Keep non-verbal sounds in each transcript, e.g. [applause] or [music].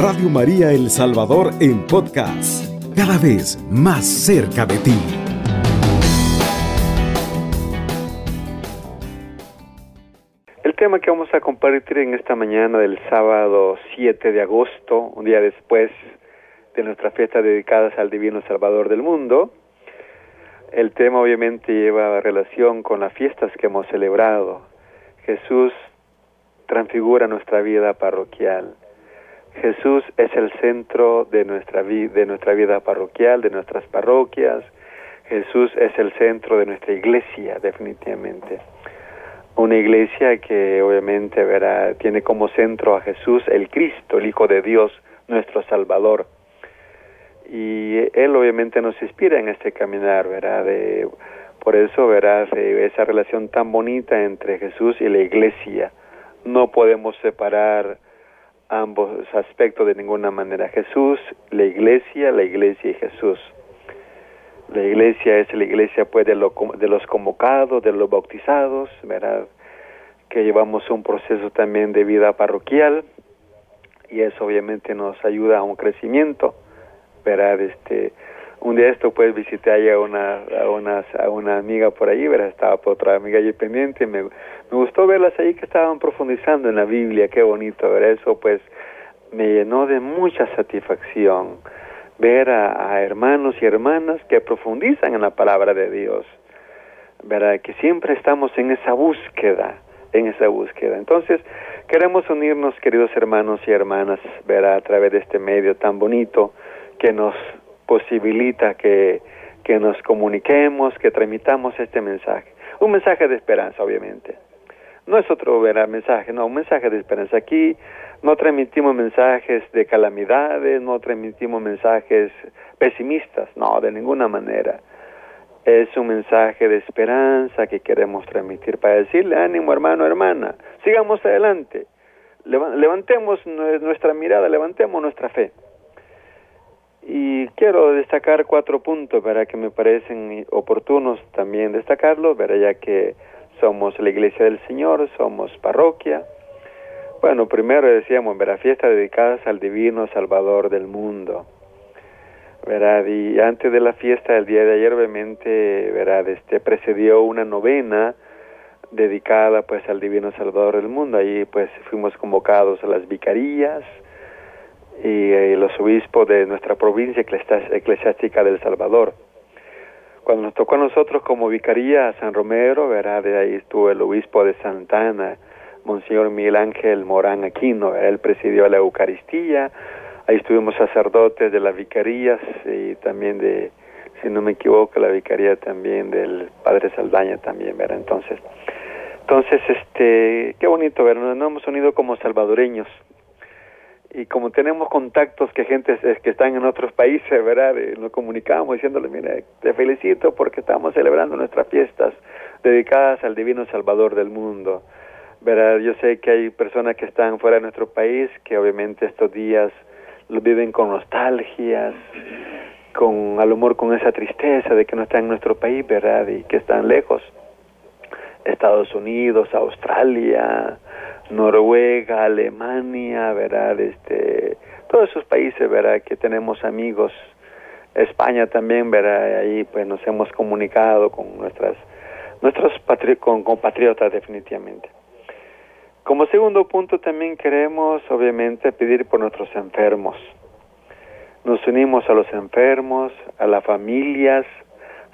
Radio María El Salvador en podcast, cada vez más cerca de ti. El tema que vamos a compartir en esta mañana del sábado 7 de agosto, un día después de nuestra fiesta dedicadas al Divino Salvador del mundo, el tema obviamente lleva relación con las fiestas que hemos celebrado. Jesús transfigura nuestra vida parroquial. Jesús es el centro de nuestra, de nuestra vida parroquial, de nuestras parroquias. Jesús es el centro de nuestra iglesia, definitivamente. Una iglesia que obviamente tiene como centro a Jesús, el Cristo, el Hijo de Dios, nuestro Salvador. Y Él obviamente nos inspira en este caminar, ¿verdad? De, por eso verás esa relación tan bonita entre Jesús y la iglesia. No podemos separar ambos aspectos de ninguna manera. Jesús, la iglesia, la iglesia y Jesús. La iglesia es la iglesia pues de, de los convocados, de los bautizados, ¿verdad? Que llevamos un proceso también de vida parroquial y eso obviamente nos ayuda a un crecimiento, ¿verdad? Este, un día esto pues visité ahí a una, a una, a una amiga por ahí, ¿verdad? Estaba por otra amiga allí pendiente, me, me gustó verlas ahí que estaban profundizando en la Biblia, qué bonito, ver Eso pues me llenó de mucha satisfacción ver a, hermanos y hermanas que profundizan en la palabra de Dios, ¿verdad? Que siempre estamos en esa búsqueda, en esa búsqueda. Entonces, queremos unirnos, queridos hermanos y hermanas, ¿verdad? A través de este medio tan bonito que nos posibilita que, que nos comuniquemos, que tramitamos este mensaje. Un mensaje de esperanza, obviamente. No es otro ¿verdad? mensaje, no, un mensaje de esperanza. Aquí no transmitimos mensajes de calamidades, no transmitimos mensajes pesimistas, no, de ninguna manera. Es un mensaje de esperanza que queremos transmitir para decirle ánimo hermano, hermana, sigamos adelante, levantemos nuestra mirada, levantemos nuestra fe. Y quiero destacar cuatro puntos para que me parecen oportunos también destacarlos, ¿verdad? ya que somos la iglesia del Señor, somos parroquia, bueno, primero decíamos, ¿verdad? Fiestas dedicadas al divino Salvador del mundo. ¿Verdad? Y antes de la fiesta del día de ayer, obviamente, ¿verdad? Este, precedió una novena dedicada pues al divino Salvador del mundo. Allí pues fuimos convocados a las vicarías y, eh, los obispos de nuestra provincia eclesiástica del Salvador. Cuando nos tocó a nosotros como vicaría a San Romero, ¿verdad? De ahí estuvo el obispo de Santana, Monseñor Miguel Ángel Morán Aquino, él presidió la Eucaristía, ahí estuvimos sacerdotes de las vicarías y también de, si no me equivoco, la vicaría también del Padre Saldaña también, ¿verdad? Entonces, entonces, este, qué bonito, ¿verdad? Nos hemos unido como salvadoreños y como tenemos contactos que gente que están en otros países, ¿verdad? Nos comunicamos diciéndole, mira, te felicito porque estamos celebrando nuestras fiestas dedicadas al Divino Salvador del mundo. ¿verdad? Yo sé que hay personas que están fuera de nuestro país que obviamente estos días lo viven con nostalgias, con al humor con esa tristeza de que no están en nuestro país, ¿verdad? Y que están lejos. Estados Unidos, Australia, Noruega, Alemania, ¿verdad? Este, todos esos países, ¿verdad? Que tenemos amigos, España también, ¿verdad? Ahí pues nos hemos comunicado con nuestras nuestros con compatriotas definitivamente. Como segundo punto también queremos obviamente pedir por nuestros enfermos. Nos unimos a los enfermos, a las familias,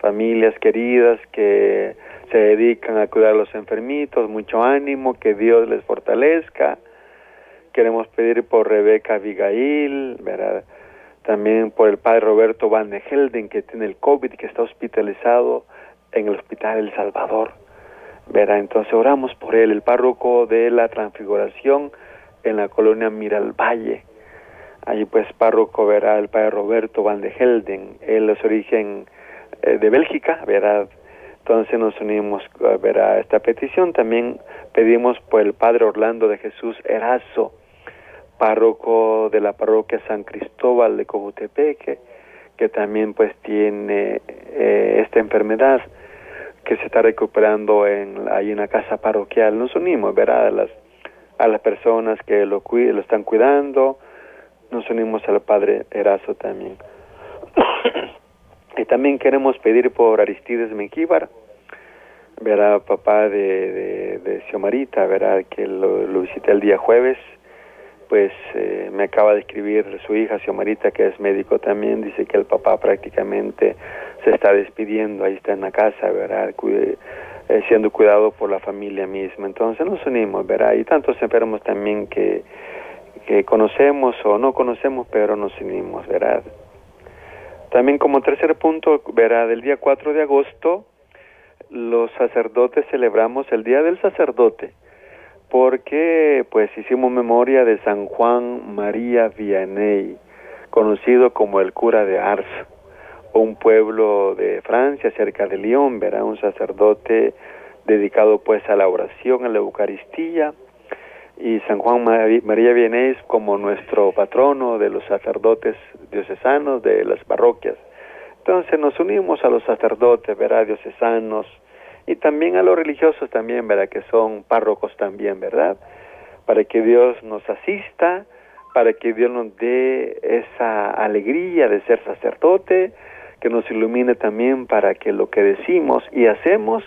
familias queridas que se dedican a cuidar a los enfermitos, mucho ánimo, que Dios les fortalezca. Queremos pedir por Rebeca Abigail, ¿verdad? también por el padre Roberto Van de Helden, que tiene el COVID, que está hospitalizado en el Hospital El Salvador. Verá, entonces oramos por él, el párroco de la transfiguración en la colonia Miralvalle. Allí pues párroco verá el padre Roberto Van de Helden, él es origen eh, de Bélgica, verá. Entonces nos unimos a verá esta petición. También pedimos por el padre Orlando de Jesús Erazo, párroco de la parroquia San Cristóbal de Cojutepeque, que también pues tiene eh, esta enfermedad que se está recuperando en, en la casa parroquial. Nos unimos, ¿verdad? A las, a las personas que lo, lo están cuidando, nos unimos al Padre Erazo también. [coughs] y también queremos pedir por Aristides Menquíbar, verá papá de, de, de Xiomarita, verá que lo, lo, visité el día jueves, pues eh, me acaba de escribir su hija Xiomarita, que es médico también, dice que el papá prácticamente se está despidiendo, ahí está en la casa, verá, Cuide, eh, siendo cuidado por la familia misma. Entonces nos unimos, verá, y tantos enfermos también que, que conocemos o no conocemos, pero nos unimos, ¿verdad? También como tercer punto, verá, del día 4 de agosto, los sacerdotes celebramos el Día del Sacerdote, porque pues hicimos memoria de San Juan María Vianney, conocido como el cura de Ars, un pueblo de Francia cerca de Lyon, verá, un sacerdote dedicado pues a la oración, a la Eucaristía, y San Juan María Vianney como nuestro patrono de los sacerdotes diocesanos de las parroquias. Entonces nos unimos a los sacerdotes, ¿verdad? Diocesanos y también a los religiosos también, ¿verdad? Que son párrocos también, ¿verdad? Para que Dios nos asista, para que Dios nos dé esa alegría de ser sacerdote, que nos ilumine también para que lo que decimos y hacemos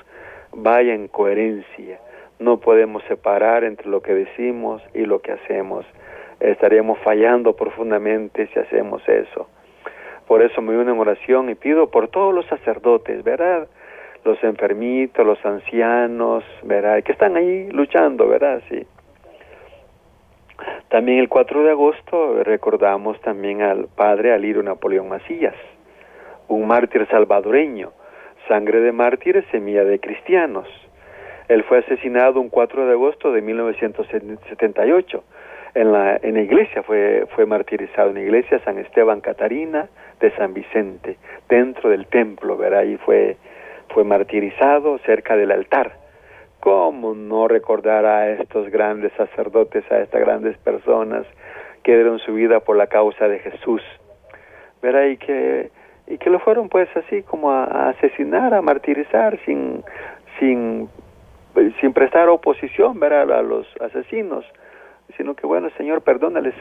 vaya en coherencia. No podemos separar entre lo que decimos y lo que hacemos. Estaríamos fallando profundamente si hacemos eso. Por eso me uno en oración y pido por todos los sacerdotes, ¿verdad? Los enfermitos, los ancianos, ¿verdad? Que están ahí luchando, ¿verdad? Sí. También el 4 de agosto recordamos también al padre Alirio Napoleón Macías, un mártir salvadoreño, sangre de mártires, semilla de cristianos. Él fue asesinado un 4 de agosto de 1978 en la, en la iglesia, fue, fue martirizado en la iglesia San Esteban Catarina de San Vicente, dentro del templo, ¿verdad? Ahí fue, fue martirizado cerca del altar. ¿Cómo no recordar a estos grandes sacerdotes, a estas grandes personas que dieron su vida por la causa de Jesús? ¿Verdad? Y que, y que lo fueron pues así como a, a asesinar, a martirizar sin, sin sin prestar oposición ¿verdad? a los asesinos, sino que bueno, Señor, perdónales,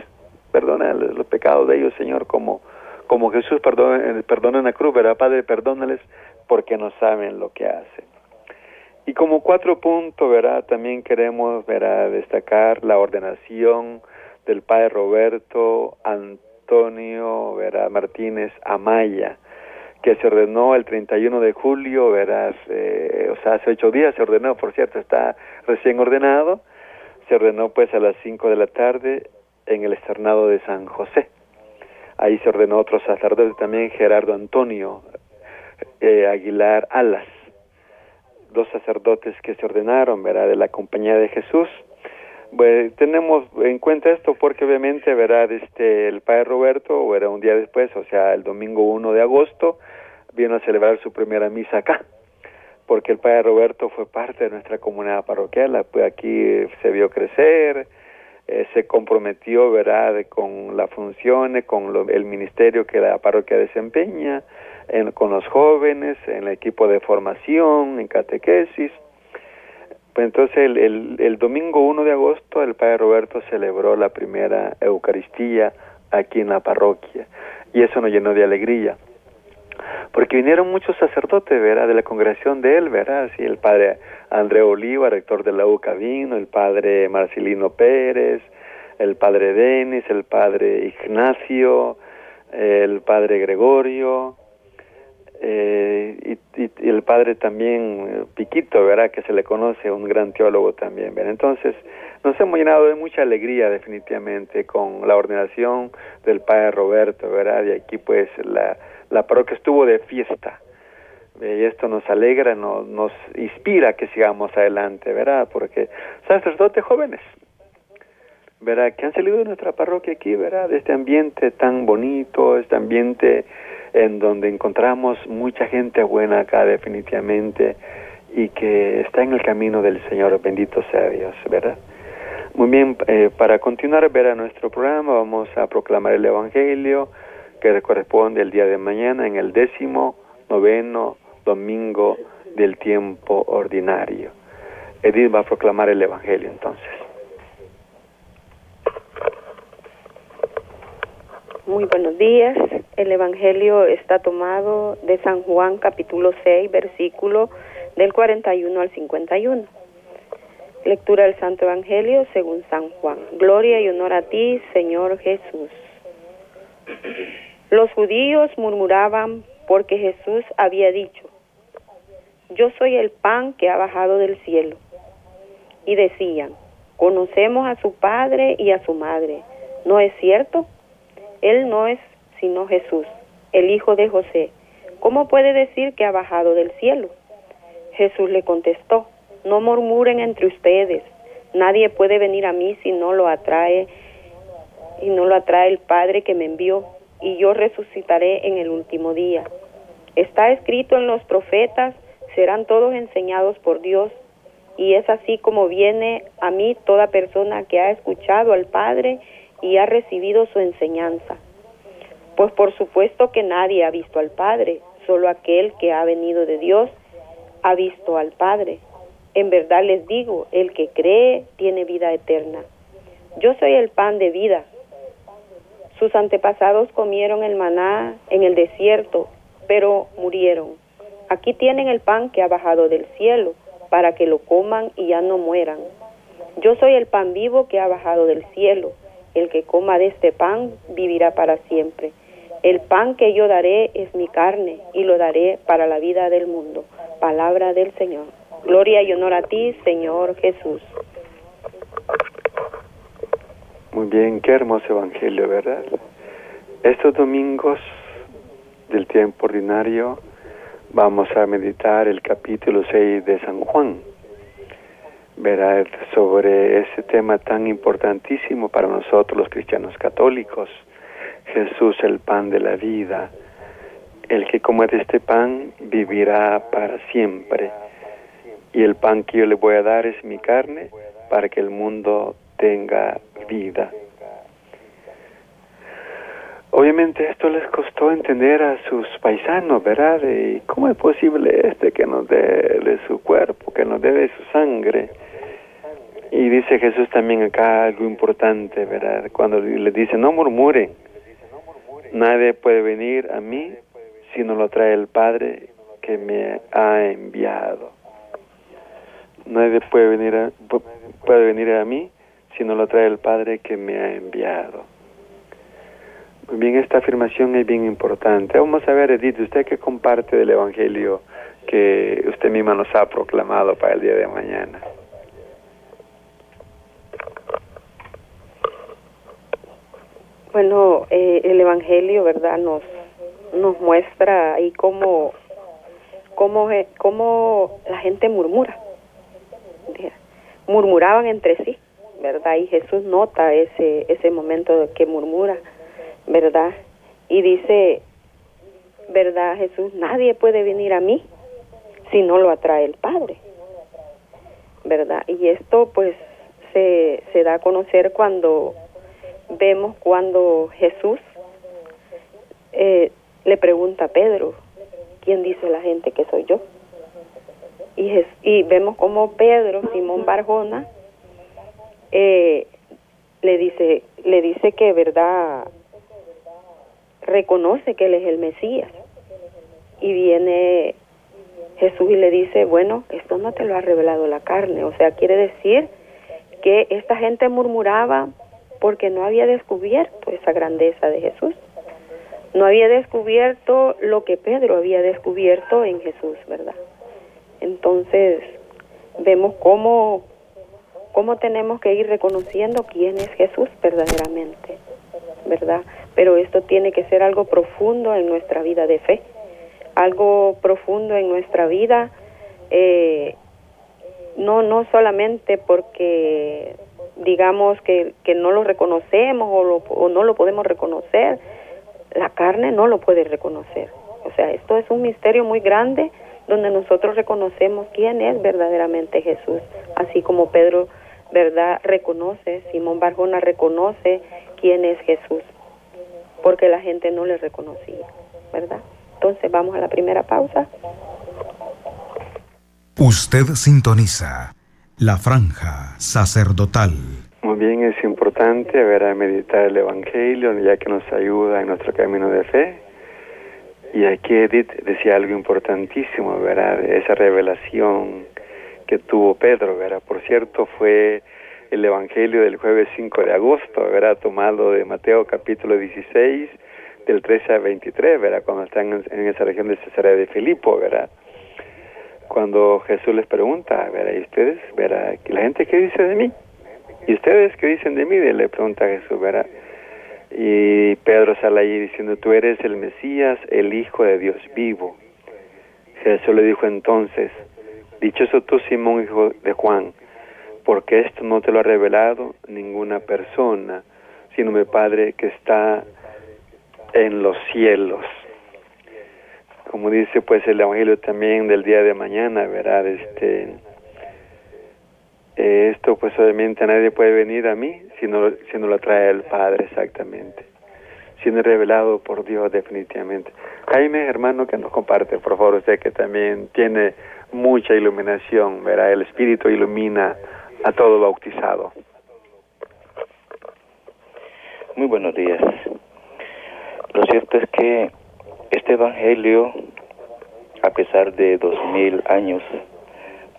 perdónales los pecados de ellos, Señor, como, como Jesús perdona, perdona en la cruz, ¿verdad? Padre, perdónales porque no saben lo que hacen. Y como cuatro puntos, ¿verdad? También queremos, ¿verdad? Destacar la ordenación del Padre Roberto Antonio, ¿verdad? Martínez Amaya, que se ordenó el 31 de julio, verás, eh, o sea, hace ocho días se ordenó, por cierto, está recién ordenado, se ordenó pues a las 5 de la tarde en el externado de San José. Ahí se ordenó otro sacerdote también, Gerardo Antonio eh, Aguilar Alas, dos sacerdotes que se ordenaron, ¿verdad?, de la Compañía de Jesús. Pues, tenemos en cuenta esto porque obviamente, ¿verdad?, este, el Padre Roberto, era un día después, o sea, el domingo 1 de agosto, vino a celebrar su primera misa acá, porque el padre Roberto fue parte de nuestra comunidad parroquial, pues aquí se vio crecer, eh, se comprometió, ¿verdad?, con las funciones, con lo, el ministerio que la parroquia desempeña, con los jóvenes, en el equipo de formación, en catequesis. Pues entonces el, el domingo 1 de agosto el padre Roberto celebró la primera Eucaristía aquí en la parroquia y eso nos llenó de alegría porque vinieron muchos sacerdotes, ¿verdad? De la congregación de él, ¿verdad? Sí, el padre André Oliva, rector de la UCA vino, el padre Marcelino Pérez, el padre Denis, el padre Ignacio, el padre Gregorio, eh, y, el padre también Piquito, ¿verdad? Que se le conoce, un gran teólogo también, ¿verdad? Entonces, nos hemos llenado de mucha alegría definitivamente con la ordenación del padre Roberto, ¿verdad? Y aquí pues la la parroquia estuvo de fiesta. y esto nos alegra, nos, nos inspira que sigamos adelante, ¿verdad? Porque sacerdotes jóvenes, ¿verdad? Que han salido de nuestra parroquia aquí, ¿verdad? De este ambiente tan bonito, este ambiente en donde encontramos mucha gente buena acá definitivamente y que está en el camino del Señor, bendito sea Dios, ¿verdad? Muy bien, eh, para continuar ver nuestro programa vamos a proclamar el Evangelio, que corresponde el día de mañana en el décimo noveno domingo del tiempo ordinario. Edith va a proclamar el Evangelio entonces. Muy buenos días. El Evangelio está tomado de San Juan capítulo 6, versículo del 41 al 51. Lectura del Santo Evangelio según San Juan. Gloria y honor a ti, Señor Jesús. Los judíos murmuraban porque Jesús había dicho, yo soy el pan que ha bajado del cielo. Y decían, conocemos a su padre y a su madre. ¿No es cierto? Él no es sino Jesús, el hijo de José. ¿Cómo puede decir que ha bajado del cielo? Jesús le contestó, no murmuren entre ustedes. Nadie puede venir a mí si no lo atrae y no lo atrae el Padre que me envió, y yo resucitaré en el último día. Está escrito en los profetas, serán todos enseñados por Dios, y es así como viene a mí toda persona que ha escuchado al Padre y ha recibido su enseñanza. Pues por supuesto que nadie ha visto al Padre, solo aquel que ha venido de Dios ha visto al Padre. En verdad les digo, el que cree tiene vida eterna. Yo soy el pan de vida. Sus antepasados comieron el maná en el desierto, pero murieron. Aquí tienen el pan que ha bajado del cielo, para que lo coman y ya no mueran. Yo soy el pan vivo que ha bajado del cielo. El que coma de este pan vivirá para siempre. El pan que yo daré es mi carne y lo daré para la vida del mundo. Palabra del Señor. Gloria y honor a ti, Señor Jesús. Muy bien, qué hermoso evangelio, ¿verdad? Estos domingos del tiempo ordinario vamos a meditar el capítulo 6 de San Juan, ¿verdad? Sobre ese tema tan importantísimo para nosotros los cristianos católicos, Jesús el pan de la vida. El que coma de este pan vivirá para siempre. Y el pan que yo le voy a dar es mi carne para que el mundo tenga vida. Obviamente esto les costó entender a sus paisanos, ¿verdad? ¿Y cómo es posible este que nos dé su cuerpo, que nos dé de su sangre? Y dice Jesús también acá algo importante, ¿verdad? Cuando le dice, no murmuren, nadie puede venir a mí si no lo trae el Padre que me ha enviado. Nadie puede venir a, puede venir a mí si no lo trae el Padre que me ha enviado. Muy bien, esta afirmación es bien importante. Vamos a ver, Edith, usted que comparte del Evangelio que usted misma nos ha proclamado para el día de mañana. Bueno, eh, el Evangelio, ¿verdad? Nos, nos muestra ahí cómo, cómo, cómo la gente murmura. Murmuraban entre sí, ¿verdad? Y Jesús nota ese, ese momento que murmura ¿verdad? Y dice, ¿verdad Jesús? Nadie puede venir a mí si no lo atrae el Padre, ¿verdad? Y esto pues se, se da a conocer cuando vemos cuando Jesús eh, le pregunta a Pedro, ¿quién dice la gente que soy yo? Y, y vemos como Pedro, Simón Barjona, eh, le dice, le dice que verdad reconoce que Él es el Mesías. Y viene Jesús y le dice, bueno, esto no te lo ha revelado la carne. O sea, quiere decir que esta gente murmuraba porque no había descubierto esa grandeza de Jesús. No había descubierto lo que Pedro había descubierto en Jesús, ¿verdad? Entonces, vemos cómo, cómo tenemos que ir reconociendo quién es Jesús verdaderamente, ¿verdad? pero esto tiene que ser algo profundo en nuestra vida de fe, algo profundo en nuestra vida, eh, no, no solamente porque digamos que, que no lo reconocemos o, o no lo podemos reconocer, la carne no lo puede reconocer. O sea, esto es un misterio muy grande donde nosotros reconocemos quién es verdaderamente Jesús, así como Pedro, ¿verdad? Reconoce, Simón Barjona reconoce quién es Jesús porque la gente no le reconocía, ¿verdad? Entonces vamos a la primera pausa. Usted sintoniza la franja sacerdotal. Muy bien, es importante ver meditar el Evangelio, ya que nos ayuda en nuestro camino de fe. Y aquí Edith decía algo importantísimo, ¿verdad? Esa revelación que tuvo Pedro, ¿verdad? Por cierto, fue el Evangelio del jueves 5 de agosto, ¿verdad? Tomado de Mateo capítulo 16, del 13 al 23, ¿verdad? Cuando están en, esa región de Cesarea de Filipo, ¿verdad? Cuando Jesús les pregunta, ¿verdad? ¿Y ustedes, ¿verdad? ¿La gente qué dice de mí? ¿Y ustedes qué dicen de mí? Le pregunta Jesús, ¿verdad? Y Pedro sale allí diciendo, tú eres el Mesías, el Hijo de Dios vivo. Jesús le dijo entonces, dichoso tú Simón, hijo de Juan, porque esto no te lo ha revelado ninguna persona, sino mi Padre que está en los cielos. Como dice pues el Evangelio también del día de mañana, ¿verdad? Este, esto pues obviamente nadie puede venir a mí si no, si no lo trae el Padre exactamente, siendo revelado por Dios definitivamente. Jaime, hermano, que nos comparte, por favor, usted que también tiene mucha iluminación, verá, el Espíritu ilumina a todo bautizado. Muy buenos días. Lo cierto es que este Evangelio, a pesar de dos mil años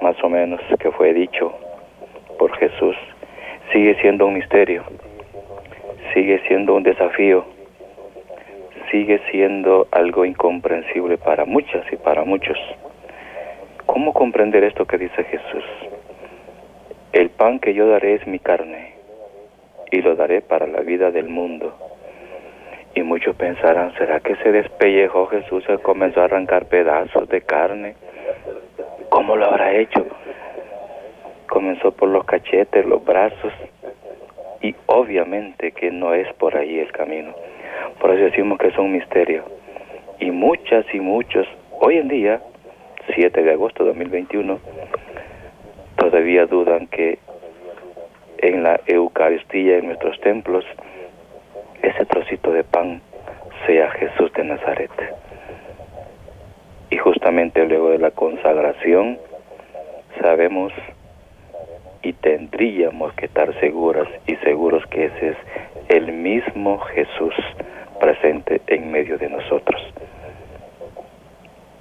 más o menos que fue dicho por Jesús, sigue siendo un misterio, sigue siendo un desafío, sigue siendo algo incomprensible para muchas y para muchos. ¿Cómo comprender esto que dice Jesús? El pan que yo daré es mi carne y lo daré para la vida del mundo. Y muchos pensarán, ¿será que se despellejó Jesús y comenzó a arrancar pedazos de carne? ¿Cómo lo habrá hecho? comenzó por los cachetes, los brazos, y obviamente que no es por ahí el camino. Por eso decimos que es un misterio. Y muchas y muchos, hoy en día, 7 de agosto de 2021, todavía dudan que en la Eucaristía en nuestros templos, ese trocito de pan sea Jesús de Nazaret. Y justamente luego de la consagración, sabemos y tendríamos que estar seguras y seguros que ese es el mismo Jesús presente en medio de nosotros.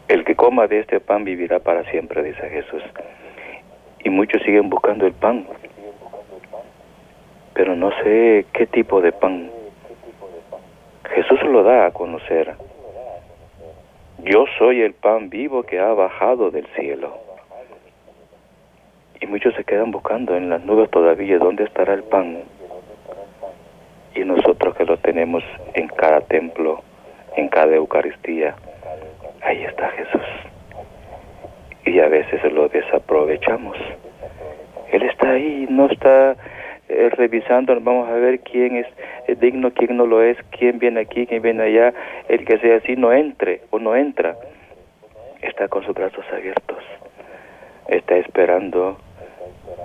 El que coma de este pan vivirá para siempre, dice Jesús. Y muchos siguen buscando el pan, pero no sé qué tipo de pan. Jesús lo da a conocer. Yo soy el pan vivo que ha bajado del cielo y muchos se quedan buscando en las nubes todavía dónde estará el pan. Y nosotros que lo tenemos en cada templo, en cada Eucaristía, ahí está Jesús. Y a veces lo desaprovechamos. Él está ahí, no está eh, revisando, vamos a ver quién es, es digno, quién no lo es, quién viene aquí, quién viene allá. El que sea así no entre o no entra. Está con sus brazos abiertos. Está esperando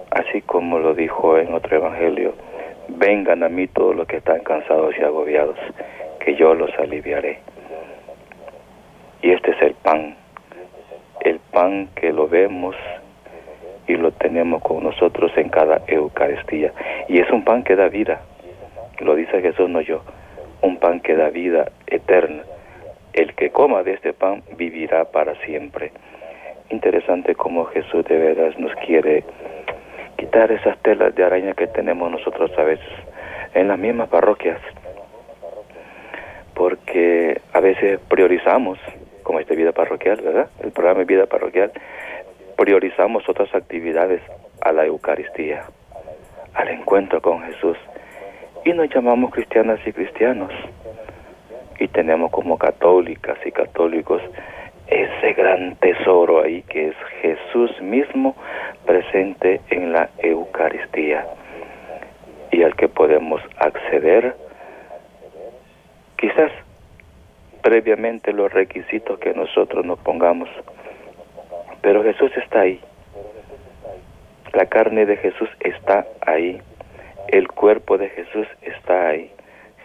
así como lo dijo en otro evangelio, vengan a mí todos los que están cansados y agobiados, que yo los aliviaré. Y este es el pan, el pan que lo vemos y lo tenemos con nosotros en cada Eucaristía. Y es un pan que da vida, lo dice Jesús, no yo, un pan que da vida eterna. El que coma de este pan vivirá para siempre. Interesante cómo Jesús de veras nos quiere quitar esas telas de araña que tenemos nosotros a veces en las mismas parroquias, porque a veces priorizamos, como esta vida parroquial, ¿verdad? El programa de vida parroquial, priorizamos otras actividades a la Eucaristía, al encuentro con Jesús, y nos llamamos cristianas y cristianos, y tenemos como católicas y católicos ese gran tesoro ahí que es Jesús mismo presente en la Eucaristía. Y al que podemos acceder quizás previamente los requisitos que nosotros nos pongamos. Pero Jesús está ahí. La carne de Jesús está ahí. El cuerpo de Jesús está ahí.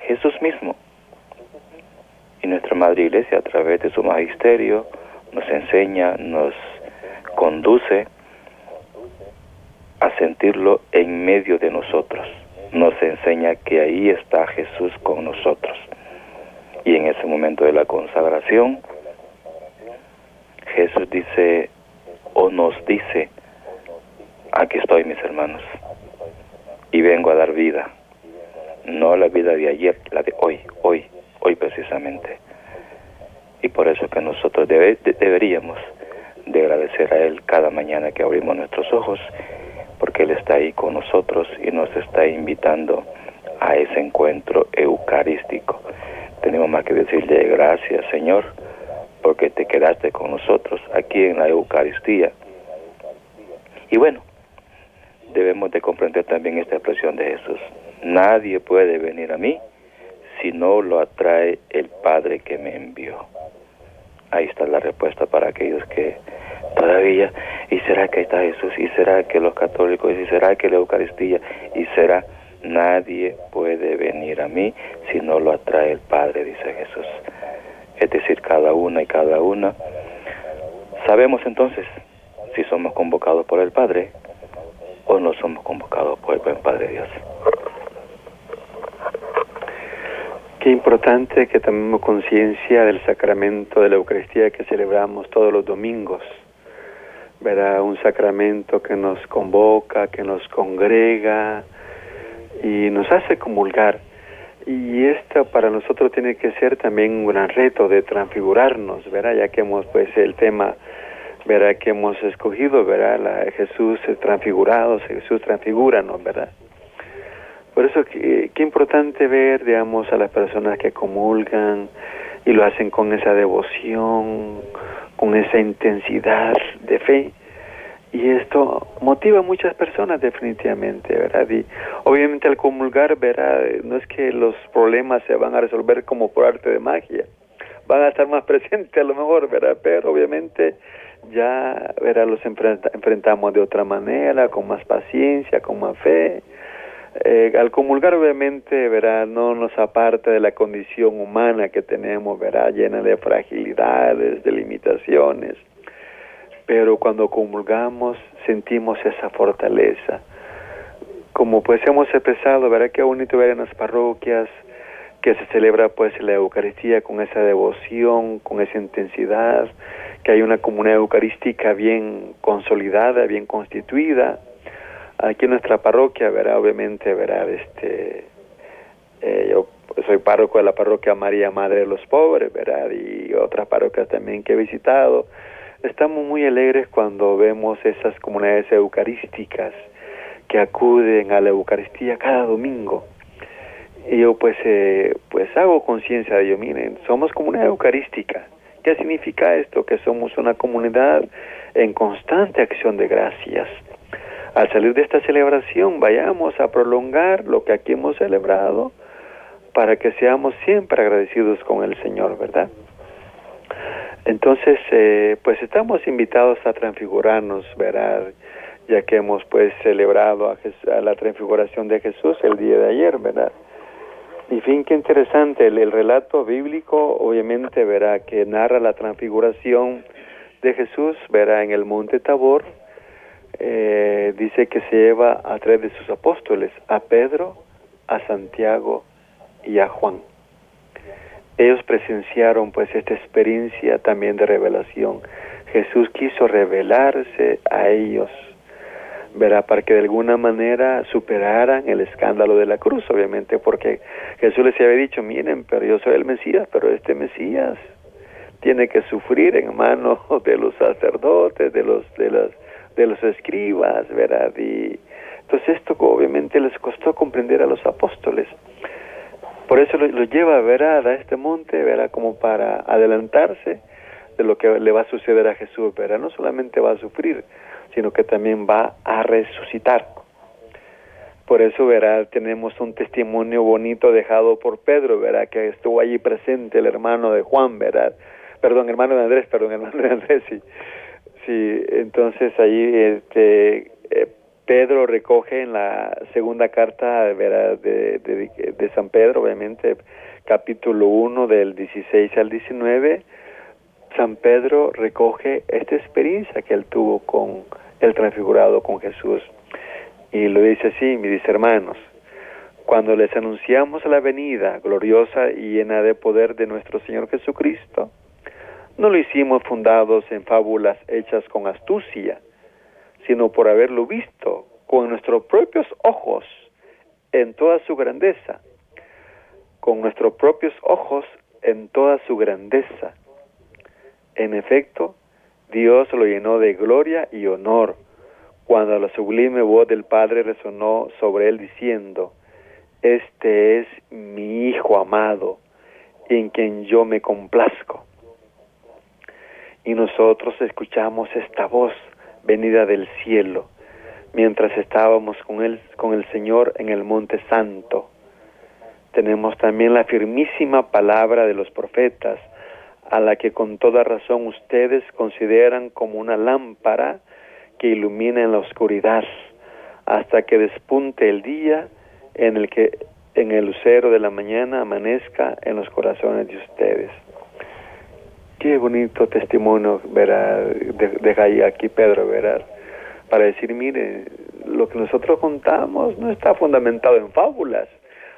Jesús mismo. Y nuestra Madre Iglesia a través de su magisterio nos enseña, nos conduce a sentirlo en medio de nosotros, nos y en ese momento de la consagración, Jesús dice o nos dice, aquí estoy mis hermanos, y vengo a dar vida, no la vida de ayer, la de hoy, hoy, hoy precisamente. Y por eso que nosotros deberíamos de agradecer a Él cada mañana que abrimos nuestros ojos, porque Él está ahí con nosotros y nos está invitando a ese encuentro eucarístico. Tenemos más que decirle gracias, Señor, porque te quedaste con nosotros aquí en la Eucaristía. Y bueno, debemos de comprender también esta expresión de Jesús. Nadie puede venir a mí si no lo atrae el Padre que me envió. Ahí está la respuesta para aquellos que todavía, ¿y será que está Jesús? ¿Y será que los católicos? ¿Y será que la Eucaristía? ¿Y será? Nadie puede venir a mí si no lo atrae el Padre, dice Jesús. Es decir, cada una y cada una. Sabemos entonces si somos convocados por el Padre o no somos convocados por el buen Padre Dios. Qué importante que tomemos conciencia del sacramento de la Eucaristía que celebramos todos los domingos. Verá un sacramento que nos convoca, que nos congrega y nos hace comulgar. Y esto para nosotros tiene que ser también un gran reto de transfigurarnos, ¿verdad? Ya que hemos, pues, el tema, ¿verdad? Que hemos escogido, ¿verdad? La, Jesús transfigurado, Jesús transfigúranos, ¿verdad? Por eso, qué, qué importante ver, digamos, a las personas que comulgan y lo hacen con esa devoción, con esa intensidad de fe. Y esto motiva a muchas personas definitivamente, ¿verdad? Y obviamente al comulgar, ¿verdad? No es que los problemas se van a resolver como por arte de magia, van a estar más [laughs] presentes a lo mejor, ¿verdad? Pero obviamente ya, ¿verdad? Los enfrentamos de otra manera, con más paciencia, con más fe, eh, al comulgar obviamente, verá, no nos aparta de la condición humana que tenemos, verá, llena de fragilidades, de limitaciones, pero cuando comulgamos sentimos esa fortaleza. Como pues hemos expresado, verá qué bonito ver en las parroquias que se celebra pues la Eucaristía con esa devoción, con esa intensidad, que hay una comunidad eucarística bien consolidada, bien constituida, Aquí en nuestra parroquia, verá, obviamente, verá, este, eh, yo soy párroco de la parroquia María Madre de los Pobres, ¿verdad? Y otras parroquias también que he visitado. Estamos muy alegres cuando vemos esas comunidades eucarísticas que acuden a la Eucaristía cada domingo. Y yo pues, eh, pues hago conciencia de ello. Miren, somos comunidad eucarística. ¿Qué significa esto? Que somos una comunidad en constante acción de gracias al salir de esta celebración vayamos a prolongar lo que aquí hemos celebrado para que seamos siempre agradecidos con el Señor, ¿verdad? Entonces, eh, pues estamos invitados a transfigurarnos, ¿verdad? Ya que hemos pues celebrado a, la transfiguración de Jesús el día de ayer, ¿verdad? Y fin, qué interesante, el, el relato bíblico obviamente verá que narra la transfiguración de Jesús, verá en el monte Tabor, eh, dice que se lleva a tres de sus apóstoles, a Pedro, a Santiago y a Juan. Ellos presenciaron pues esta experiencia también de revelación. Jesús quiso revelarse a ellos, verá, para que de alguna manera superaran el escándalo de la cruz, obviamente, porque Jesús les había dicho, miren, pero yo soy el Mesías, pero este Mesías tiene que sufrir en manos [laughs] de los sacerdotes, de los de las de los escribas, ¿verdad? Y entonces esto obviamente les costó comprender a los apóstoles. Por eso lo, lleva, ¿verdad? A este monte, ¿verdad? Como para adelantarse de lo que le va a suceder a Jesús, ¿verdad? No solamente va a sufrir, sino que también va a resucitar. Por eso, ¿verdad? Tenemos un testimonio bonito dejado por Pedro, ¿verdad? Que estuvo allí presente el hermano de Juan, ¿verdad? Perdón, hermano de Andrés, perdón, [laughs] hermano de Andrés, sí. Sí, entonces ahí este, eh, Pedro recoge en la segunda carta de, de, San Pedro, obviamente, capítulo 1 del 16 al 19, San Pedro recoge esta experiencia que él tuvo con el transfigurado, con Jesús. Y lo dice así, mis hermanos, cuando les anunciamos la venida gloriosa y llena de poder de nuestro Señor Jesucristo, no lo hicimos fundados en fábulas hechas con astucia, sino por haberlo visto con nuestros propios ojos en toda su grandeza, con nuestros propios ojos en toda su grandeza. En efecto, Dios lo llenó de gloria y honor cuando la sublime voz del Padre resonó sobre él diciendo, Este es mi Hijo amado, en quien yo me complazco. Y nosotros escuchamos esta voz venida del cielo, mientras estábamos con él, con el Señor en el Monte Santo. Tenemos también la firmísima palabra de los profetas, a la que con toda razón ustedes consideran como una lámpara que ilumina en la oscuridad, hasta que despunte el día en el que en el lucero de la mañana amanezca en los corazones de ustedes. Qué bonito testimonio, verá, deja ahí aquí Pedro, verá, para decir, mire, lo que nosotros contamos no está fundamentado en fábulas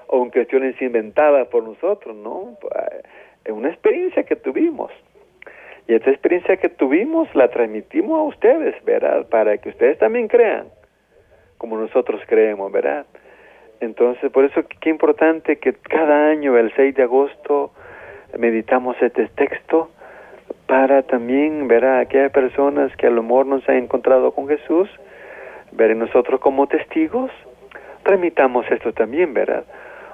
o en cuestiones inventadas por nosotros, no, es una experiencia que tuvimos. Y esta experiencia que tuvimos la transmitimos a ustedes, ¿verdad? Para que ustedes también crean, como nosotros creemos, ¿verdad? Entonces, por eso qué importante que cada año, el 6 de agosto, meditamos este texto para también ver a aquellas personas que a lo mejor no se han encontrado con Jesús, ver en nosotros como testigos, transmitamos esto también, ¿verdad?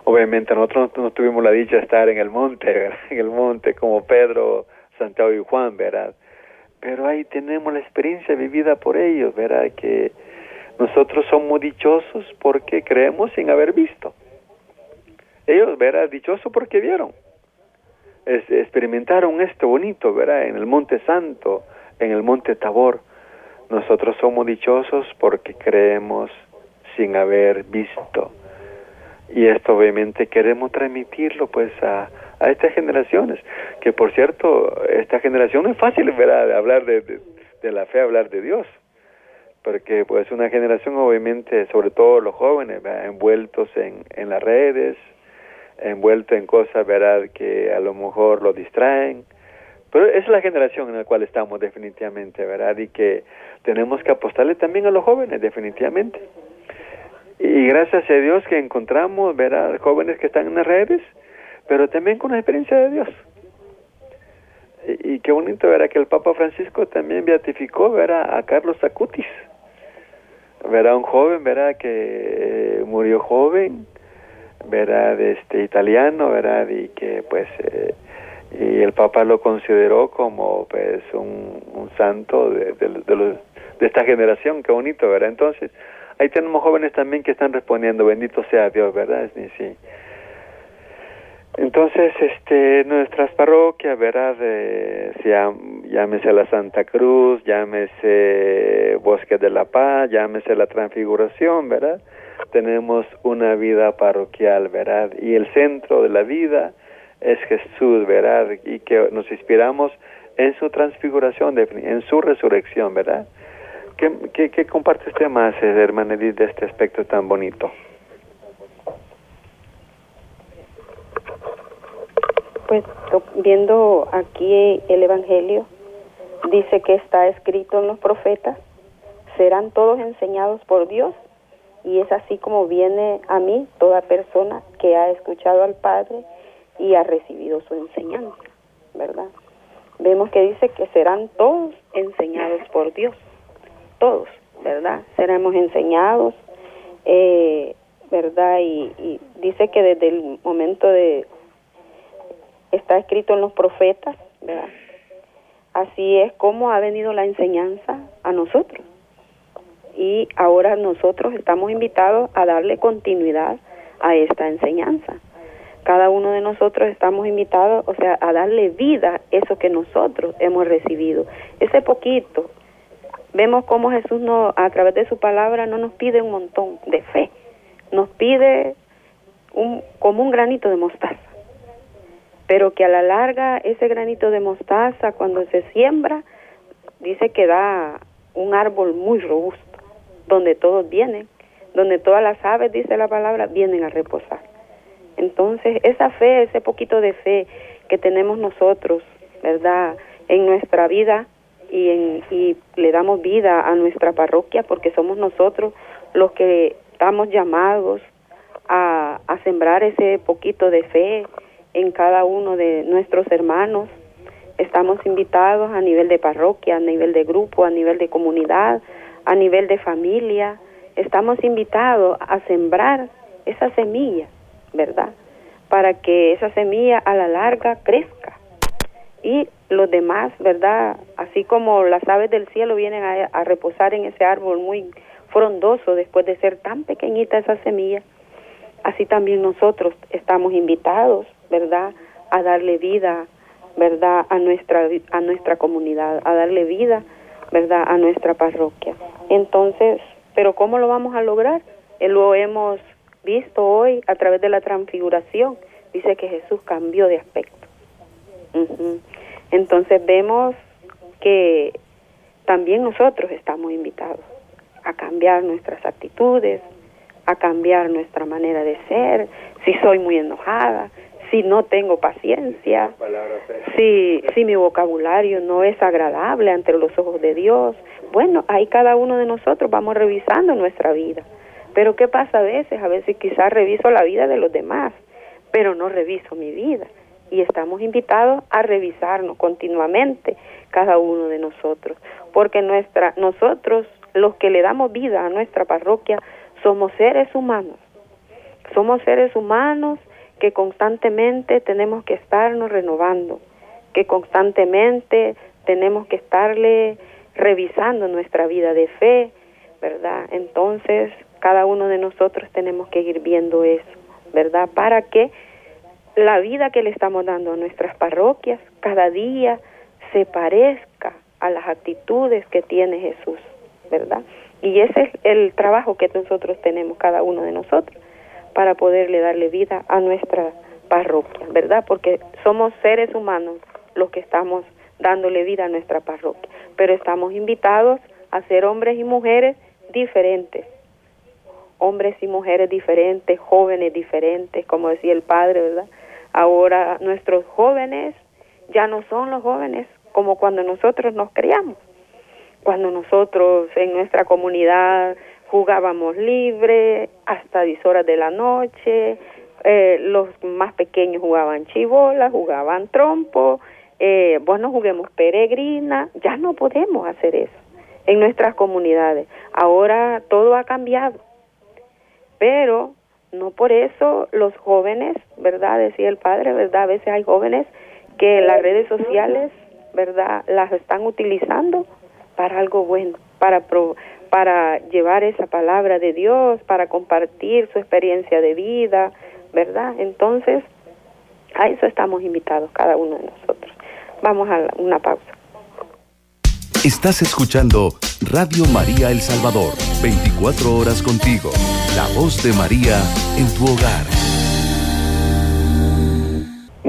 Obviamente nosotros no tuvimos la dicha de estar en el monte, ¿verdad? [laughs] en el monte como Pedro, Santiago y Juan, ¿verdad? Pero ahí tenemos la experiencia vivida por ellos, ¿verdad? Que nosotros somos dichosos porque creemos sin haber visto. Ellos, ¿verdad? Dichosos porque vieron. Experimentaron esto bonito, ¿verdad? En el Monte Santo, en el Monte Tabor. Nosotros somos dichosos porque creemos sin haber visto. Y esto obviamente queremos transmitirlo pues a, a estas generaciones, que por cierto, esta generación no es fácil, ¿verdad? De hablar de, la fe, hablar de Dios porque pues una generación obviamente, sobre todo los jóvenes, envueltos en, en las redes, envueltos en cosas, ¿verdad?, que a lo mejor lo distraen, pero es la generación en la cual estamos definitivamente, ¿verdad? Y que tenemos que apostarle también a los jóvenes, definitivamente. Y gracias a Dios que encontramos, ¿verdad?, jóvenes que están en las redes, pero también con la experiencia de Dios. Y, qué bonito, ¿verdad?, que el Papa Francisco también beatificó, ¿verdad?, a Carlos Acutis verá un joven, verá que eh, murió joven, verá este italiano, verdad y que pues eh, y el Papa lo consideró como pues un, un santo de, de, de, de esta generación, qué bonito, ¿verdad? Entonces, ahí tenemos jóvenes también que están respondiendo, bendito sea Dios, ¿verdad? Sí. Entonces, este, nuestras parroquias, ¿verdad? Eh, llámese la Santa Cruz, llámese Bosque de la Paz, llámese la Transfiguración, ¿verdad? Tenemos una vida parroquial, ¿verdad? Y el centro de la vida es Jesús, ¿verdad? Y que nos inspiramos en su transfiguración, en su resurrección, ¿verdad? ¿Qué, qué, qué comparte usted más, eh, hermana Edith, de este aspecto tan bonito? Pues viendo aquí el Evangelio, dice que está escrito en los profetas, serán todos enseñados por Dios y es así como viene a mí toda persona que ha escuchado al Padre y ha recibido su enseñanza, ¿verdad? Vemos que dice que serán todos enseñados por Dios, todos, ¿verdad? Seremos enseñados, eh, ¿verdad? y dice que desde el momento de está escrito en los profetas, ¿verdad? Así es como ha venido la enseñanza a nosotros. Y ahora nosotros estamos invitados a darle continuidad a esta enseñanza. Cada uno de nosotros estamos invitados, o sea, a darle vida a eso que nosotros hemos recibido. Ese poquito. Vemos cómo Jesús no, a través de su palabra no nos pide un montón de fe, nos pide un, como un granito de mostaza pero que a la larga ese granito de mostaza cuando se siembra dice que da un árbol muy robusto, donde todos vienen, donde todas las aves, dice la palabra, vienen a reposar. Entonces, esa fe, ese poquito de fe que tenemos nosotros, ¿verdad? En nuestra vida y, en, y le damos vida a nuestra parroquia porque somos nosotros los que estamos llamados a, a sembrar ese poquito de fe en cada uno de nuestros hermanos. Estamos invitados a nivel de parroquia, a nivel de grupo, a nivel de comunidad, a nivel de familia. Estamos invitados a sembrar esa semilla, ¿verdad? Para que esa semilla a la larga crezca. Y los demás, ¿verdad? Así como las aves del cielo vienen a, reposar en ese árbol muy frondoso después de ser tan pequeñita esa semilla, así también nosotros estamos invitados, ¿verdad? A darle vida, ¿verdad? A nuestra, a nuestra comunidad, a darle vida, ¿verdad? A nuestra parroquia. Entonces, ¿pero cómo lo vamos a lograr? Eh, lo hemos visto hoy a través de la transfiguración. Dice que Jesús cambió de aspecto. Entonces vemos que también nosotros estamos invitados a cambiar nuestras actitudes, a cambiar nuestra manera de ser, si soy muy enojada, si no tengo paciencia, si, si mi vocabulario no es agradable ante los ojos de Dios. Bueno, ahí cada uno de nosotros vamos revisando nuestra vida. Pero ¿qué pasa a veces? A veces quizás reviso la vida de los demás, pero no reviso mi vida. Y estamos invitados a revisarnos continuamente cada uno de nosotros, porque nuestra, nosotros, los que le damos vida a nuestra parroquia, somos seres humanos. Somos seres humanos que constantemente tenemos que estarnos renovando, que constantemente tenemos que estarle revisando nuestra vida de fe, ¿verdad? Entonces, cada uno de nosotros tenemos que ir viendo eso, ¿verdad? Para que la vida que le estamos dando a nuestras parroquias cada día se parezca a las actitudes que tiene Jesús, ¿verdad? Y ese es el trabajo que nosotros tenemos, cada uno de nosotros, para poderle darle vida a nuestra parroquia, ¿verdad? Porque somos seres humanos los que estamos dándole vida a nuestra parroquia, pero estamos invitados a ser hombres y mujeres diferentes, hombres y mujeres diferentes, jóvenes diferentes, como decía el padre, ¿verdad? Ahora nuestros jóvenes ya no son los jóvenes como cuando nosotros nos criamos, cuando nosotros en nuestra comunidad jugábamos libre hasta 10 horas de la noche, eh, los más pequeños jugaban chibola, jugaban trompo, eh, bueno, juguemos peregrina, ya no podemos hacer eso en nuestras comunidades. Ahora todo ha cambiado, pero no por eso los jóvenes, ¿verdad? Decía el padre, ¿verdad? A veces hay jóvenes que las redes sociales, ¿verdad? Las están utilizando para algo bueno, para, para llevar esa palabra de Dios, para compartir su experiencia de vida, ¿verdad? Entonces, a eso estamos invitados cada uno de nosotros. Vamos a una pausa. Estás escuchando Radio María El Salvador, 24 horas contigo, la voz de María en tu hogar.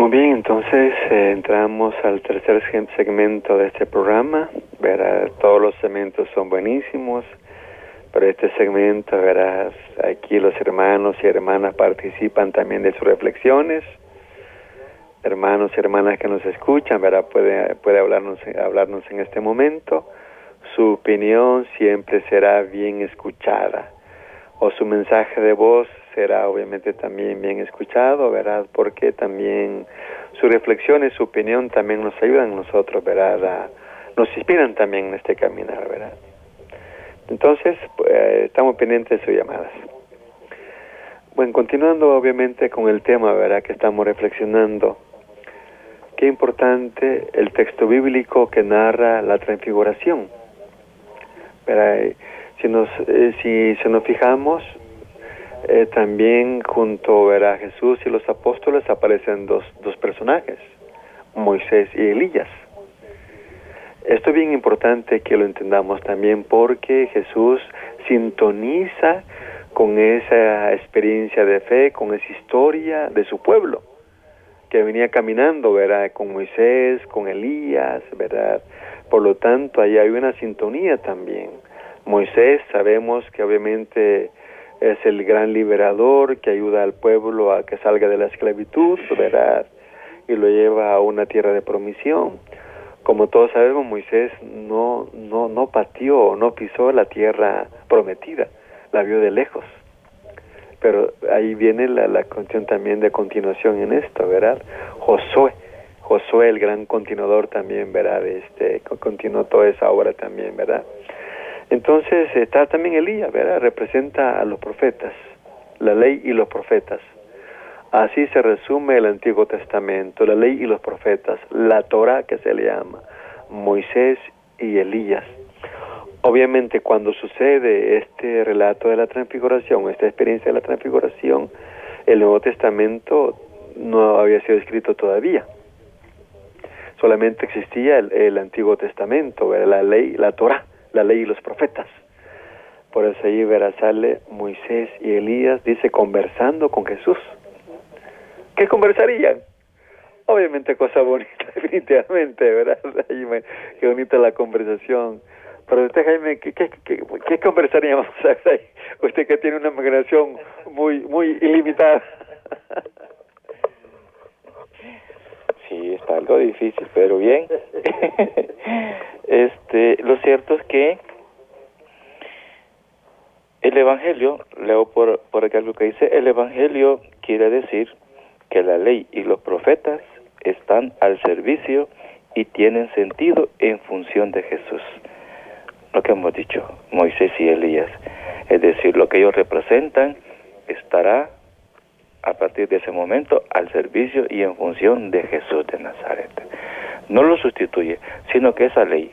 Muy bien, entonces eh, entramos al tercer segmento de este programa. Verás, todos los segmentos son buenísimos, pero este segmento, verás, aquí los hermanos y hermanas participan también de sus reflexiones. Hermanos y hermanas que nos escuchan, verá, puede, puede hablarnos, hablarnos en este momento. Su opinión siempre será bien escuchada o su mensaje de voz será obviamente también bien escuchado, ¿verdad? Porque también su reflexión y su opinión también nos ayudan a nosotros, ¿verdad? nos inspiran también en este caminar, ¿verdad? Entonces, pues, estamos pendientes de sus llamadas. Bueno, continuando obviamente con el tema, ¿verdad? Que estamos reflexionando. Qué importante el texto bíblico que narra la transfiguración. ¿verdad? Si nos, eh, si, se nos fijamos, eh, también junto a Jesús y los apóstoles aparecen dos, dos personajes, Moisés y Elías. Esto es bien importante que lo entendamos también porque Jesús sintoniza con esa experiencia de fe, con esa historia de su pueblo, que venía caminando, ¿verdad? Con Moisés, con Elías, ¿verdad? Por lo tanto, ahí hay una sintonía también. Moisés sabemos que obviamente es el gran liberador que ayuda al pueblo a que salga de la esclavitud, ¿verdad? Y lo lleva a una tierra de promisión. Como todos sabemos, Moisés no, no, no pateó, no pisó la tierra prometida. la vio de lejos. Pero ahí viene la, la cuestión también de continuación en esto, ¿verdad? Josué, Josué el gran continuador también, ¿verdad? Este, continuó toda esa obra también, ¿verdad? Entonces está también Elías, ¿verdad? Representa a los profetas, la ley y los profetas. Así se resume el Antiguo Testamento, la ley y los profetas, la Torah que se le llama, Moisés y Elías. Obviamente cuando sucede este relato de la transfiguración, esta experiencia de la transfiguración, el Nuevo Testamento no había sido escrito todavía. Solamente existía el, Antiguo Testamento, la ley, la Torah, la ley y los profetas. Por eso ahí verá sale Moisés y Elías, dice, conversando con Jesús. ¿Qué conversarían? Obviamente cosa bonita, [laughs] definitivamente, ¿verdad? Qué bonita la conversación. Pero usted, Jaime, ¿qué, qué, qué, conversaríamos [laughs] ahí? Usted que tiene una imaginación muy, muy ilimitada. [laughs] Algo difícil, pero bien. [laughs] este, lo cierto es que el Evangelio, leo por, por aquí algo que dice, el Evangelio quiere decir que la ley y los profetas están al servicio y tienen sentido en función de Jesús. Lo que hemos dicho, Moisés y Elías. Es decir, lo que ellos representan estará a partir de ese momento al servicio y en función de Jesús de Nazaret. No lo sustituye, sino que esa ley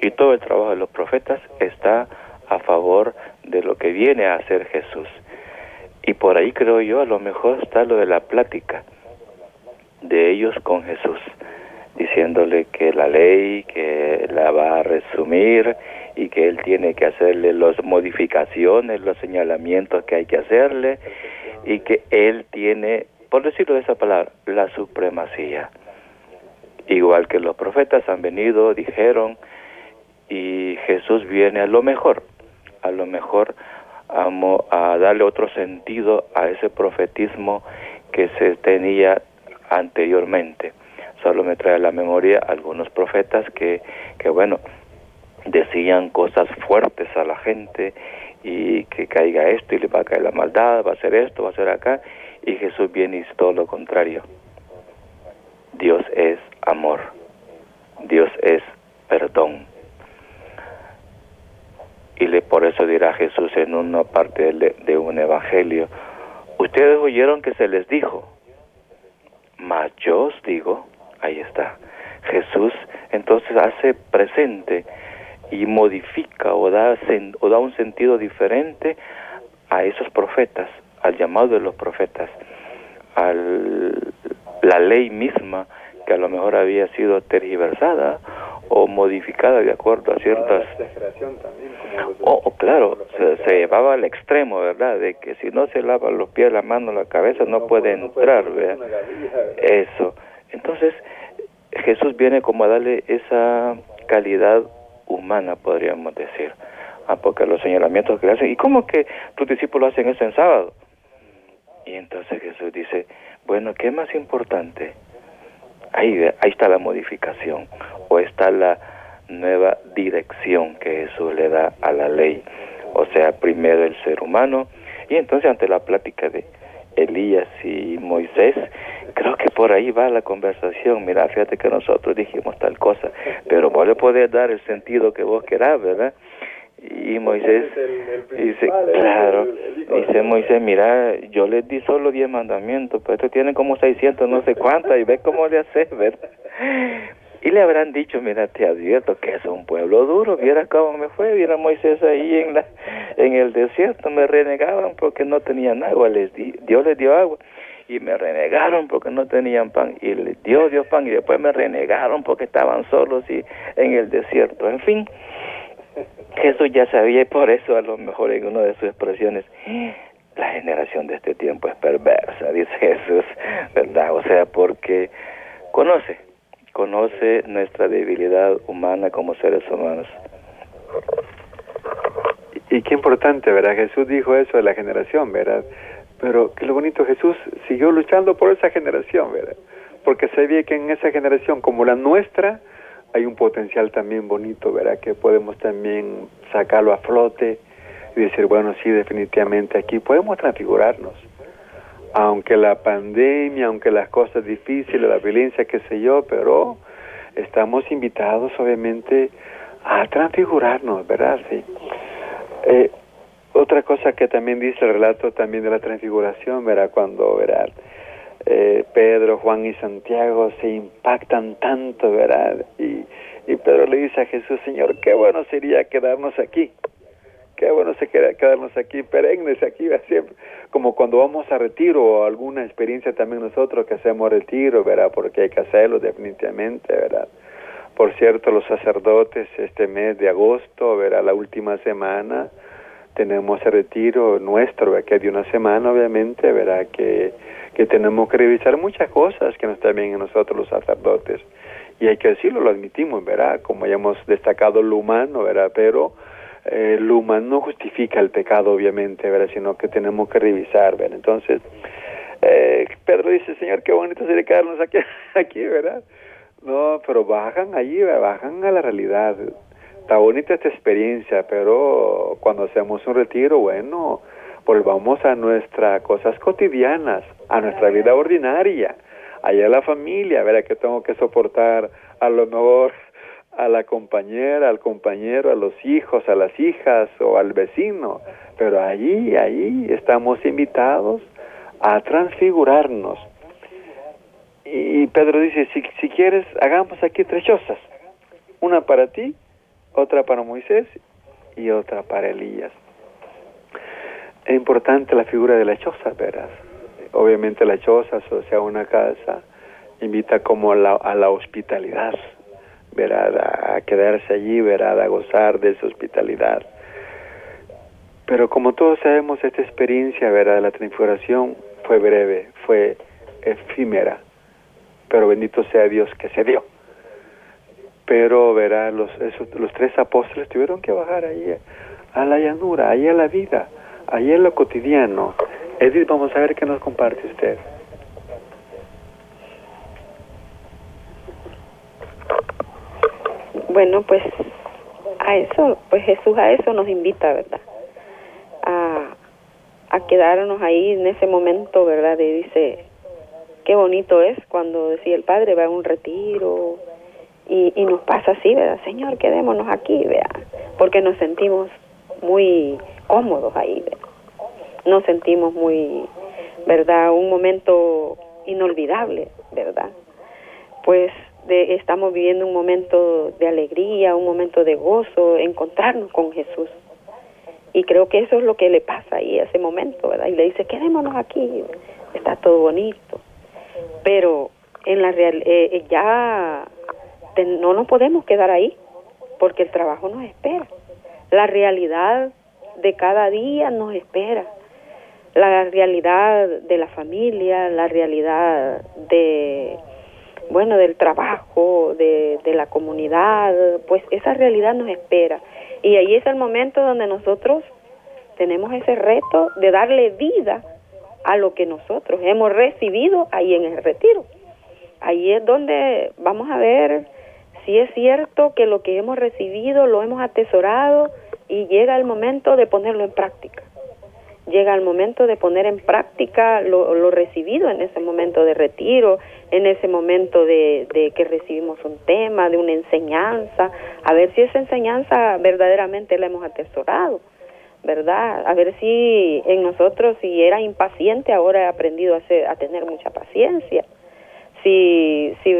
y todo el trabajo de los profetas está a favor de lo que viene a hacer Jesús. Y por ahí creo yo a lo mejor está lo de la plática de ellos con Jesús, diciéndole que la ley, que la va a resumir y que él tiene que hacerle las modificaciones, los señalamientos que hay que hacerle y que él tiene, por decirlo de esa palabra, la supremacía. Igual que los profetas han venido, dijeron, y Jesús viene a lo mejor, a lo mejor a, darle otro sentido a ese profetismo que se tenía anteriormente. Solo me trae a la memoria algunos profetas que, que bueno, decían cosas fuertes a la gente y que caiga esto y le va a caer la maldad, va a ser esto, va a ser acá, y Jesús viene y dice todo lo contrario. Dios es amor, Dios es perdón. Y le, por eso dirá Jesús en una parte de, de un evangelio, ustedes oyeron que se les dijo, mas yo os digo, ahí está, Jesús entonces hace presente y modifica o da, o da un sentido diferente a esos profetas, al llamado de los profetas, a la ley misma que a lo mejor había sido tergiversada o modificada de acuerdo a ciertas... O, claro, se, llevaba al extremo, ¿verdad? De que si no se lava los pies, la mano, la cabeza, no, puede entrar, ¿verdad? Eso. Entonces, Jesús viene como a darle esa calidad humana, podríamos decir. Ah, porque los señalamientos que le hacen, ¿y cómo que tus discípulos hacen eso en sábado? Y entonces Jesús dice, bueno, ¿qué es más importante? Ahí, ahí está la modificación, o está la nueva dirección que Jesús le da a la ley. O sea, primero el ser humano, y entonces ante la plática de Elías y Moisés, creo que por ahí va la conversación. Mira, fíjate que nosotros dijimos tal cosa, pero vos le podés dar el sentido que vos querás, ¿verdad? Y Moisés dice, claro, dice Moisés, mira, yo les di solo diez mandamientos, pero estos tienen como seiscientos, no sé cuántas, y ve cómo le haces, ¿verdad? Y le habrán dicho, mira, te advierto que es un pueblo duro, viera cómo me fue, viera Moisés ahí en la en el desierto, me renegaban porque no tenían agua, les di, Dios les dio agua. Y me renegaron porque no tenían pan. Y les dio Dios pan. Y después me renegaron porque estaban solos y en el desierto. En fin, Jesús ya sabía y por eso a lo mejor en una de sus expresiones la generación de este tiempo es perversa, dice Jesús, ¿verdad? O sea, porque conoce, conoce nuestra debilidad humana como seres humanos. Y qué importante, ¿verdad? Jesús dijo eso de la generación, ¿verdad? Pero que lo bonito, Jesús siguió luchando por esa generación, ¿verdad? Porque sabía que en esa generación como la nuestra hay un potencial también bonito, ¿verdad? Que podemos también sacarlo a flote, y decir, bueno, sí, definitivamente aquí podemos transfigurarnos. Aunque la pandemia, aunque las cosas difíciles, la violencia, qué sé yo, pero estamos invitados obviamente a transfigurarnos, ¿verdad? Sí. Eh, otra cosa que también dice el relato también de la transfiguración, ¿verdad? Cuando, ¿verdad? Eh, Pedro, Juan y Santiago se impactan tanto, ¿verdad? Y, y Pedro le dice a Jesús, Señor, qué bueno sería quedarnos aquí qué bueno se queda quedarnos aquí perennes aquí siempre como cuando vamos a retiro o alguna experiencia también nosotros que hacemos retiro verdad porque hay que hacerlo definitivamente verdad por cierto los sacerdotes este mes de agosto verdad la última semana tenemos el retiro nuestro que de una semana obviamente verdad que que tenemos que revisar muchas cosas que no están bien en nosotros los sacerdotes. Y hay que decirlo lo admitimos verdad como ya hemos destacado lo humano verdad pero eh, el humano no justifica el pecado, obviamente, ¿verdad? sino que tenemos que revisar. ¿verdad? Entonces, eh, Pedro dice, Señor, qué bonito sería quedarnos aquí, [laughs] aquí, ¿verdad? No, pero bajan allí, bajan a la realidad. Está bonita esta experiencia, pero cuando hacemos un retiro, bueno, volvamos a nuestras cosas cotidianas, a nuestra vida ordinaria, allá la familia, ¿verdad? Que tengo que soportar a lo mejor a la compañera, al compañero, a los hijos, a las hijas o al vecino, pero allí, allí estamos invitados a transfigurarnos. Y Pedro dice, si, si quieres, hagamos aquí tres chozas, una para ti, otra para Moisés y otra para Elías. Es importante la figura de la choza, verás. Obviamente la choza, o sea, una casa, invita como a la hospitalidad, verá, a quedarse allí, verá, a gozar de su hospitalidad. Pero como todos sabemos, esta experiencia, verá, de la transfiguración fue breve, fue efímera, pero bendito sea Dios que se dio. Pero, verá, los, esos, los tres apóstoles tuvieron que bajar allí a la llanura, allí a la vida, allí en lo cotidiano. Edith, vamos a ver qué nos comparte usted. Bueno, pues a eso, pues Jesús a eso nos invita, ¿verdad? A, a quedarnos ahí en ese momento, ¿verdad? Y dice, qué bonito es cuando decía el Padre va a un retiro y, y nos pasa así, ¿verdad? Señor, quedémonos aquí, ¿verdad? Porque nos sentimos muy cómodos ahí, ¿verdad? Nos sentimos muy, ¿verdad? Un momento inolvidable, ¿verdad? Pues estamos viviendo un momento de alegría, un momento de gozo, encontrarnos con Jesús. Y creo que eso es lo que le pasa ahí, ese momento, ¿verdad? Y le dice, quedémonos aquí, está todo bonito. Pero en la real, eh, eh, ya no nos podemos quedar ahí, porque el trabajo nos espera. La realidad de cada día nos espera. La realidad de la familia, la realidad de bueno, del trabajo, de, de la comunidad, pues esa realidad nos espera. Y ahí es el momento donde nosotros tenemos ese reto de darle vida a lo que nosotros hemos recibido ahí en el retiro. Ahí es donde vamos a ver si es cierto que lo que hemos recibido lo hemos atesorado y llega el momento de ponerlo en práctica llega el momento de poner en práctica lo, recibido en ese momento de retiro, en ese momento de, que recibimos un tema, de una enseñanza, a ver si esa enseñanza verdaderamente la hemos atesorado, ¿verdad? A ver si en nosotros, si era impaciente, ahora he aprendido a, a tener mucha paciencia, si, si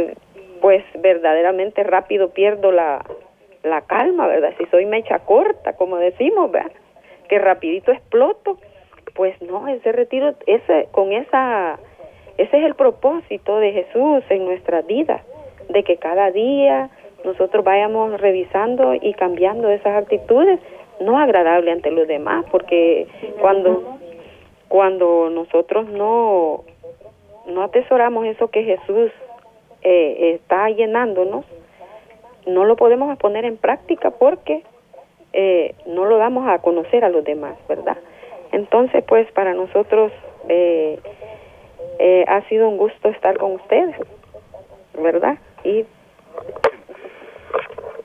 pues verdaderamente rápido pierdo la, la calma, ¿verdad? Si soy mecha corta, como decimos, ¿verdad? Que rapidito exploto, pues no, ese retiro, ese, con esa, ese es el propósito de Jesús en nuestra vida, de que cada día nosotros vayamos revisando y cambiando esas actitudes no agradables ante los demás, porque cuando, cuando nosotros no, no atesoramos eso que Jesús eh, está llenándonos, no lo podemos poner en práctica porque eh, no lo damos a conocer a los demás, ¿verdad? Entonces, pues para nosotros eh, eh, ha sido un gusto estar con ustedes, ¿verdad? Y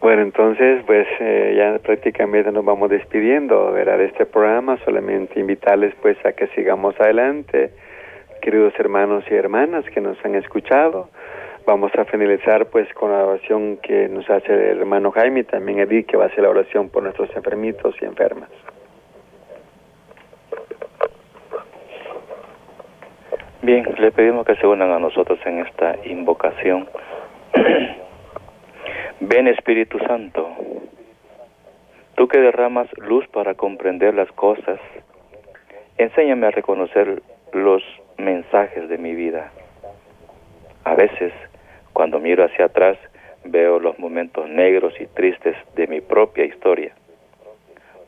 Bueno, entonces, pues eh, ya prácticamente nos vamos despidiendo ¿verdad? de este programa. Solamente invitarles pues a que sigamos adelante, queridos hermanos y hermanas que nos han escuchado. Vamos a finalizar pues con la oración que nos hace el hermano Jaime también Edith, que va a hacer la oración por nuestros enfermitos y enfermas. Bien, le pedimos que se unan a nosotros en esta invocación. [clears throat] Ven Espíritu Santo, tú que derramas luz para comprender las cosas, enséñame a reconocer los mensajes de mi vida. A veces, cuando miro hacia atrás, veo los momentos negros y tristes de mi propia historia.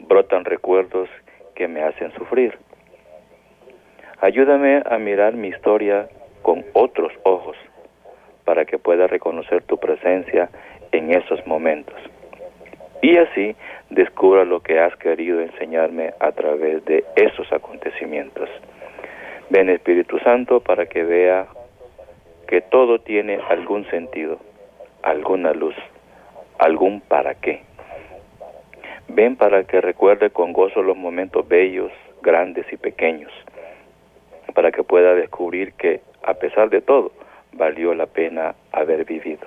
Brotan recuerdos que me hacen sufrir. Ayúdame a mirar mi historia con otros ojos para que pueda reconocer tu presencia en esos momentos. Y así descubra lo que has querido enseñarme a través de esos acontecimientos. Ven Espíritu Santo para que vea que todo tiene algún sentido, alguna luz, algún para qué. Ven para que recuerde con gozo los momentos bellos, grandes y pequeños para que pueda descubrir que, a pesar de todo, valió la pena haber vivido.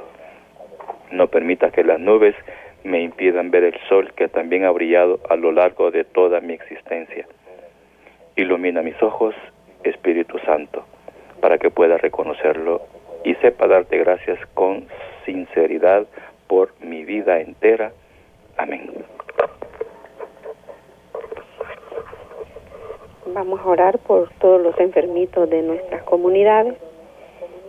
No permita que las nubes me impidan ver el sol que también ha brillado a lo largo de toda mi existencia. Ilumina mis ojos, Espíritu Santo, para que pueda reconocerlo y sepa darte gracias con sinceridad por mi vida entera. Amén. Vamos a orar por todos los enfermitos de nuestras comunidades,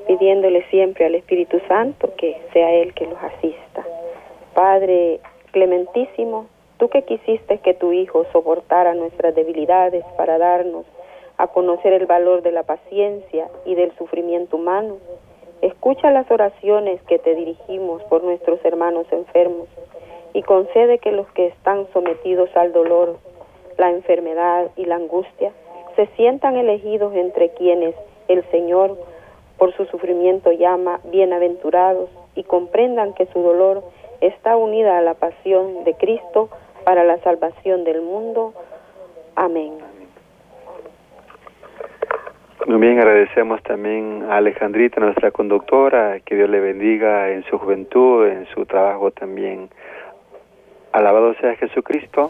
pidiéndole siempre al Espíritu Santo que sea Él que los asista. Padre clementísimo, tú que quisiste que tu Hijo soportara nuestras debilidades para darnos a conocer el valor de la paciencia y del sufrimiento humano, escucha las oraciones que te dirigimos por nuestros hermanos enfermos y concede que los que están sometidos al dolor la enfermedad y la angustia, se sientan elegidos entre quienes el Señor por su sufrimiento llama bienaventurados y comprendan que su dolor está unida a la pasión de Cristo para la salvación del mundo. Amén. Muy bien, agradecemos también a Alejandrita, nuestra conductora, que Dios le bendiga en su juventud, en su trabajo también Alabado sea Jesucristo.